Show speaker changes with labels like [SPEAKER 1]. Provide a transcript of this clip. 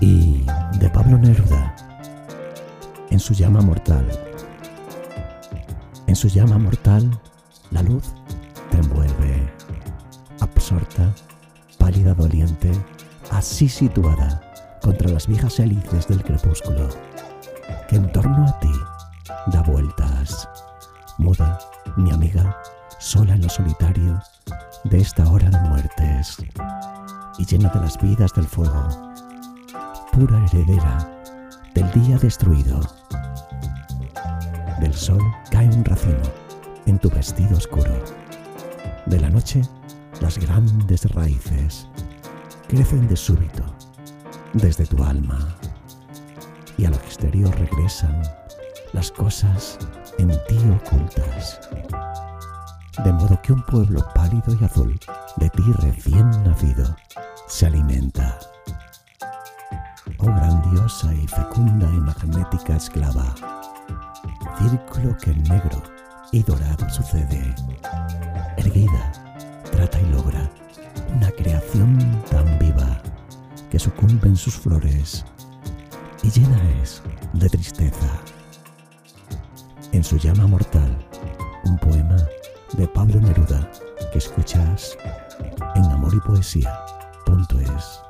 [SPEAKER 1] y de Pablo Neruda, en su llama mortal. En su llama mortal, la luz te envuelve, absorta, pálida, doliente, así situada contra las viejas hélices del crepúsculo, que en torno a ti da vueltas, muda, mi amiga, sola en lo solitario de esta hora de muertes y llena de las vidas del fuego, pura heredera del día destruido. Del sol cae un racimo en tu vestido oscuro. De la noche, las grandes raíces crecen de súbito desde tu alma y a lo exterior regresan las cosas en ti ocultas. De modo que un pueblo pálido y azul de ti recién nacido se alimenta. Oh grandiosa y fecunda y magnética esclava, círculo que en negro y dorado sucede, erguida, trata y logra una creación tan viva que sucumbe en sus flores y llena es de tristeza. En su llama mortal, un poema de Pablo Neruda que escuchas en amor y poesía.es.